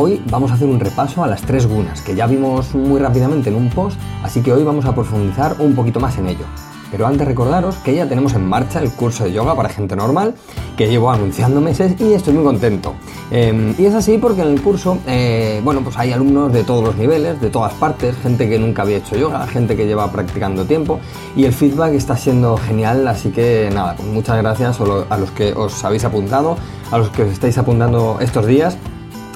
Hoy vamos a hacer un repaso a las tres gunas que ya vimos muy rápidamente en un post, así que hoy vamos a profundizar un poquito más en ello. Pero antes recordaros que ya tenemos en marcha el curso de yoga para gente normal, que llevo anunciando meses y estoy muy contento. Em, y es así porque en el curso, eh, bueno, pues hay alumnos de todos los niveles, de todas partes, gente que nunca había hecho yoga, gente que lleva practicando tiempo, y el feedback está siendo genial, así que nada, pues muchas gracias a los que os habéis apuntado, a los que os estáis apuntando estos días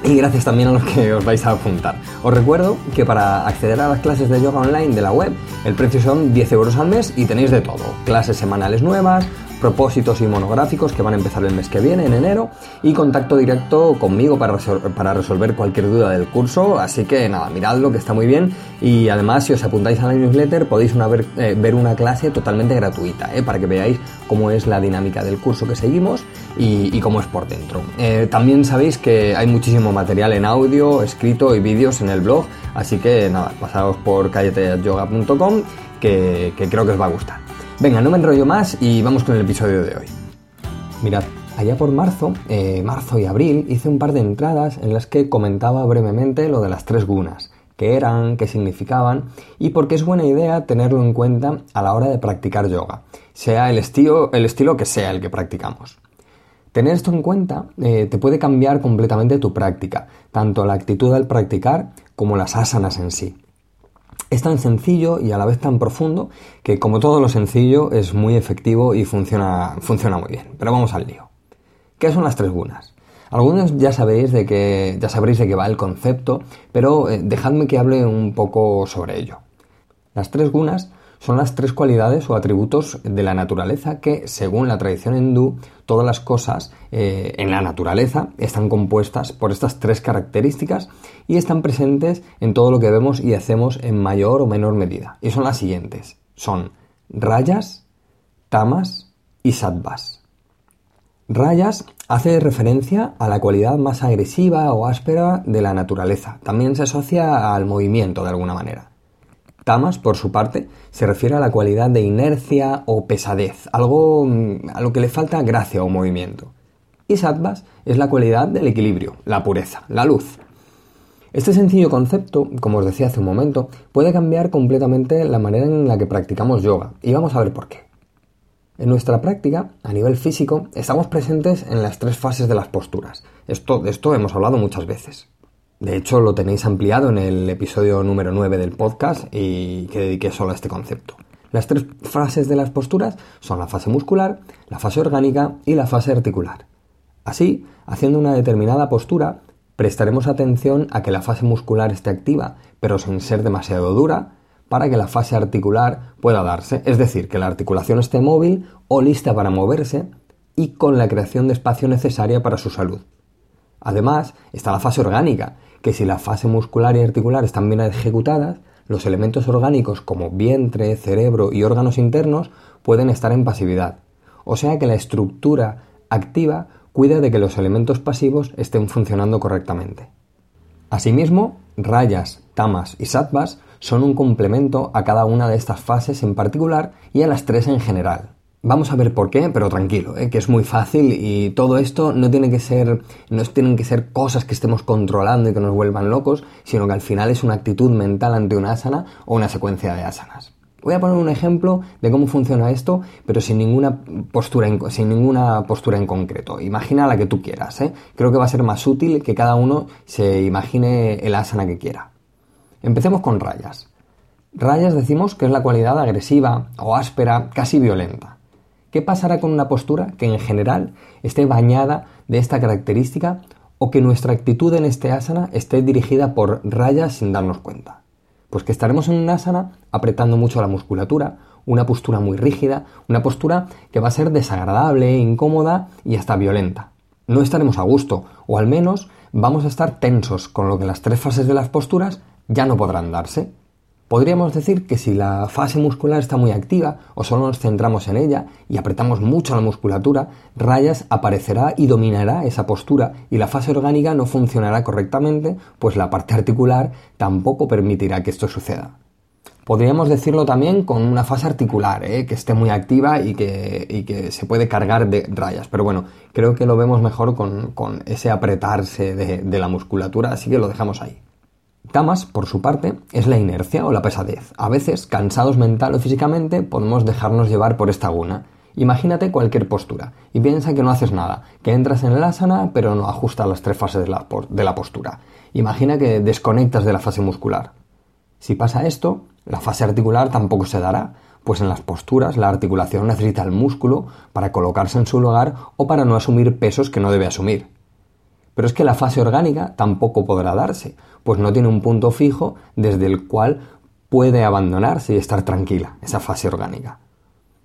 y gracias también a los que os vais a apuntar. Os recuerdo que para acceder a las clases de yoga online de la web, el precio son 10 euros al mes y tenéis de todo. Clases semanales nuevas, propósitos y monográficos que van a empezar el mes que viene, en enero, y contacto directo conmigo para, para resolver cualquier duda del curso. Así que nada, miradlo que está muy bien. Y además, si os apuntáis a la newsletter, podéis eh, ver, una clase totalmente gratuita, eh, para que veáis cómo es la dinámica del curso que seguimos y, cómo es por dentro. Eh, también sabéis que hay muchísimo material en audio, escrito y vídeos en el blog, así que nada, pasaos por calleteyoga.com que, que creo que os va a gustar. Venga, no me enrollo más y vamos con el episodio de hoy. Mirad, allá por marzo, eh, marzo y abril, hice un par de entradas en las que comentaba brevemente lo de las tres gunas, qué eran, qué significaban y por qué es buena idea tenerlo en cuenta a la hora de practicar yoga, sea el estilo, el estilo que sea el que practicamos. Tener esto en cuenta eh, te puede cambiar completamente tu práctica, tanto la actitud al practicar como las asanas en sí. Es tan sencillo y a la vez tan profundo que como todo lo sencillo es muy efectivo y funciona, funciona muy bien. Pero vamos al lío. ¿Qué son las tres gunas? Algunos ya sabéis de que ya sabréis de qué va el concepto, pero eh, dejadme que hable un poco sobre ello. Las tres gunas son las tres cualidades o atributos de la naturaleza que, según la tradición hindú, todas las cosas eh, en la naturaleza están compuestas por estas tres características y están presentes en todo lo que vemos y hacemos en mayor o menor medida. Y son las siguientes. Son rayas, tamas y sattvas. Rayas hace referencia a la cualidad más agresiva o áspera de la naturaleza. También se asocia al movimiento de alguna manera. Tamas, por su parte, se refiere a la cualidad de inercia o pesadez, algo mm, a lo que le falta gracia o movimiento. Y sattvas es la cualidad del equilibrio, la pureza, la luz. Este sencillo concepto, como os decía hace un momento, puede cambiar completamente la manera en la que practicamos yoga, y vamos a ver por qué. En nuestra práctica, a nivel físico, estamos presentes en las tres fases de las posturas. Esto, de esto hemos hablado muchas veces. De hecho, lo tenéis ampliado en el episodio número 9 del podcast y que dediqué solo a este concepto. Las tres fases de las posturas son la fase muscular, la fase orgánica y la fase articular. Así, haciendo una determinada postura, prestaremos atención a que la fase muscular esté activa, pero sin ser demasiado dura, para que la fase articular pueda darse, es decir, que la articulación esté móvil o lista para moverse y con la creación de espacio necesaria para su salud. Además, está la fase orgánica, que si la fase muscular y articular están bien ejecutadas, los elementos orgánicos como vientre, cerebro y órganos internos pueden estar en pasividad. O sea que la estructura activa cuida de que los elementos pasivos estén funcionando correctamente. Asimismo, rayas, tamas y sattvas son un complemento a cada una de estas fases en particular y a las tres en general. Vamos a ver por qué, pero tranquilo, ¿eh? que es muy fácil y todo esto no tiene que ser, no tienen que ser cosas que estemos controlando y que nos vuelvan locos, sino que al final es una actitud mental ante una asana o una secuencia de asanas. Voy a poner un ejemplo de cómo funciona esto, pero sin ninguna postura en, sin ninguna postura en concreto. Imagina la que tú quieras. ¿eh? Creo que va a ser más útil que cada uno se imagine el asana que quiera. Empecemos con rayas. Rayas decimos que es la cualidad agresiva o áspera, casi violenta. ¿Qué pasará con una postura que en general esté bañada de esta característica o que nuestra actitud en este asana esté dirigida por rayas sin darnos cuenta? Pues que estaremos en un asana apretando mucho la musculatura, una postura muy rígida, una postura que va a ser desagradable, incómoda y hasta violenta. No estaremos a gusto, o al menos vamos a estar tensos, con lo que las tres fases de las posturas ya no podrán darse. Podríamos decir que si la fase muscular está muy activa o solo nos centramos en ella y apretamos mucho la musculatura, rayas aparecerá y dominará esa postura y la fase orgánica no funcionará correctamente, pues la parte articular tampoco permitirá que esto suceda. Podríamos decirlo también con una fase articular, ¿eh? que esté muy activa y que, se puede cargar de rayas. Pero bueno, creo que lo vemos mejor con, ese apretarse de la musculatura, así que lo dejamos ahí. Tamas, por su parte, es la inercia o la pesadez. A veces, cansados mental o físicamente, podemos dejarnos llevar por esta guna. Imagínate cualquier postura y piensa que no haces nada, que entras en el asana pero no ajustas las tres fases de la, de la postura. Imagina que desconectas de la fase muscular. Si pasa esto, la fase articular tampoco se dará, pues en las posturas la articulación necesita el músculo para colocarse en su lugar o para no asumir pesos que no debe asumir. Pero es que la fase orgánica tampoco podrá darse, pues no tiene un punto fijo desde el cual puede abandonarse y estar tranquila, esa fase orgánica.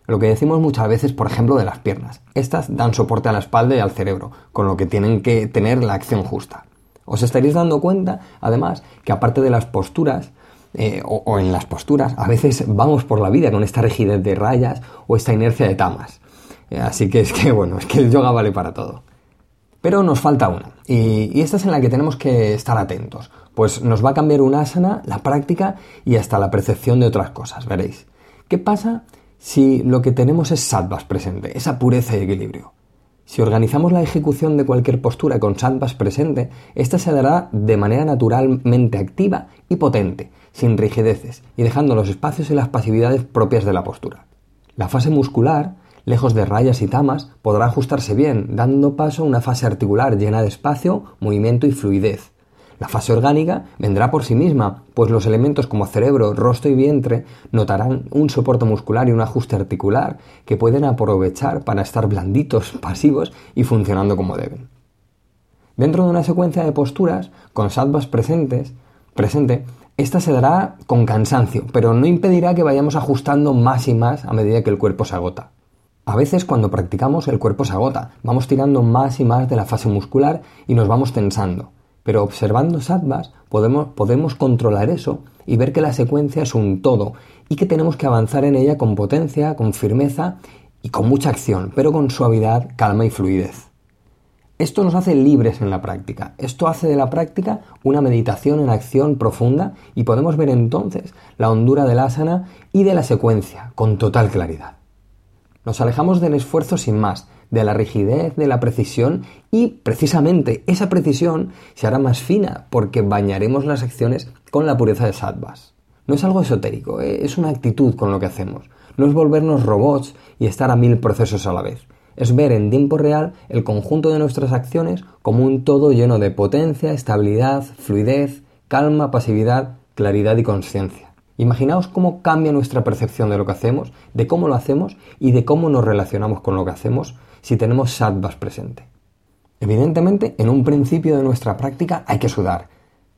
Lo que decimos muchas veces, por ejemplo, de las piernas. Estas dan soporte a la espalda y al cerebro, con lo que tienen que tener la acción justa. Os estaréis dando cuenta, además, que aparte de las posturas, eh, o, en las posturas, a veces vamos por la vida con esta rigidez de rayas o esta inercia de tamas. Eh, así que es que, bueno, es que el yoga vale para todo. Pero nos falta una, y, esta es en la que tenemos que estar atentos, pues nos va a cambiar una asana, la práctica y hasta la percepción de otras cosas, veréis. ¿Qué pasa si lo que tenemos es sattvas presente, esa pureza y equilibrio? Si organizamos la ejecución de cualquier postura con sattvas presente, esta se dará de manera naturalmente activa y potente, sin rigideces, y dejando los espacios y las pasividades propias de la postura. La fase muscular lejos de rayas y tamas, podrá ajustarse bien, dando paso a una fase articular llena de espacio, movimiento y fluidez. La fase orgánica vendrá por sí misma, pues los elementos como cerebro, rostro y vientre notarán un soporte muscular y un ajuste articular que pueden aprovechar para estar blanditos, pasivos y funcionando como deben. Dentro de una secuencia de posturas, con sattvas presentes, presente, esta se dará con cansancio, pero no impedirá que vayamos ajustando más y más a medida que el cuerpo se agota. A veces cuando practicamos el cuerpo se agota, vamos tirando más y más de la fase muscular y nos vamos tensando. Pero observando sattvas podemos, controlar eso y ver que la secuencia es un todo y que tenemos que avanzar en ella con potencia, con firmeza y con mucha acción, pero con suavidad, calma y fluidez. Esto nos hace libres en la práctica. Esto hace de la práctica una meditación en acción profunda y podemos ver entonces la hondura del asana y de la secuencia con total claridad. Nos alejamos del esfuerzo sin más, de la rigidez, de la precisión y precisamente esa precisión se hará más fina porque bañaremos las acciones con la pureza de sattvas. No es algo esotérico, ¿eh? es una actitud con lo que hacemos. No es volvernos robots y estar a mil procesos a la vez. Es ver en tiempo real el conjunto de nuestras acciones como un todo lleno de potencia, estabilidad, fluidez, calma, pasividad, claridad y conciencia. Imaginaos cómo cambia nuestra percepción de lo que hacemos, de cómo lo hacemos y de cómo nos relacionamos con lo que hacemos si tenemos sattvas presente. Evidentemente, en un principio de nuestra práctica hay que sudar.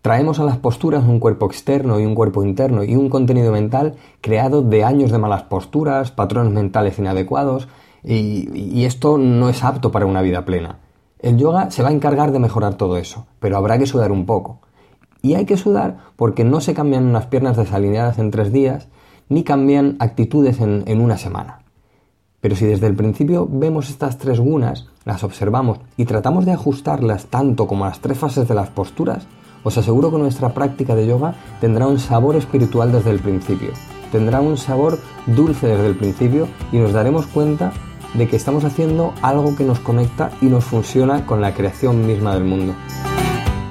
Traemos a las posturas un cuerpo externo y un cuerpo interno y un contenido mental creado de años de malas posturas, patrones mentales inadecuados y, y esto no es apto para una vida plena. El yoga se va a encargar de mejorar todo eso, pero habrá que sudar un poco. Y hay que sudar porque no se cambian unas piernas desalineadas en tres días, ni cambian actitudes en, una semana. Pero si desde el principio vemos estas tres gunas, las observamos y tratamos de ajustarlas tanto como las tres fases de las posturas, os aseguro que nuestra práctica de yoga tendrá un sabor espiritual desde el principio, tendrá un sabor dulce desde el principio y nos daremos cuenta de que estamos haciendo algo que nos conecta y nos funciona con la creación misma del mundo.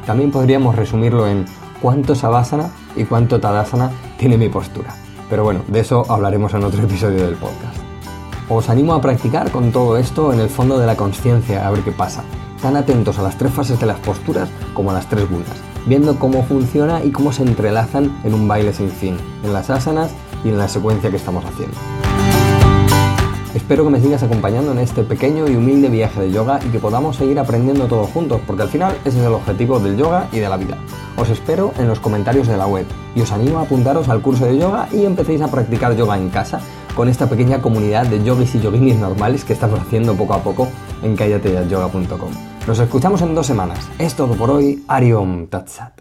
También podríamos resumirlo en cuánto savasana y cuánto tadasana tiene mi postura. Pero bueno, de eso hablaremos en otro episodio del podcast. Os animo a practicar con todo esto en el fondo de la conciencia, a ver qué pasa. Tan atentos a las tres fases de las posturas como a las tres gunas, viendo cómo funciona y cómo se entrelazan en un baile sin fin, en las asanas y en la secuencia que estamos haciendo. Espero que me sigas acompañando en este pequeño y humilde viaje de yoga y que podamos seguir aprendiendo todos juntos, porque al final ese es el objetivo del yoga y de la vida. Os espero en los comentarios de la web y os animo a apuntaros al curso de yoga y empecéis a practicar yoga en casa con esta pequeña comunidad de yogis y yoginis normales que estamos haciendo poco a poco en callateyayoga.com. Nos escuchamos en dos semanas. Es todo por hoy. Ariom Tatsat.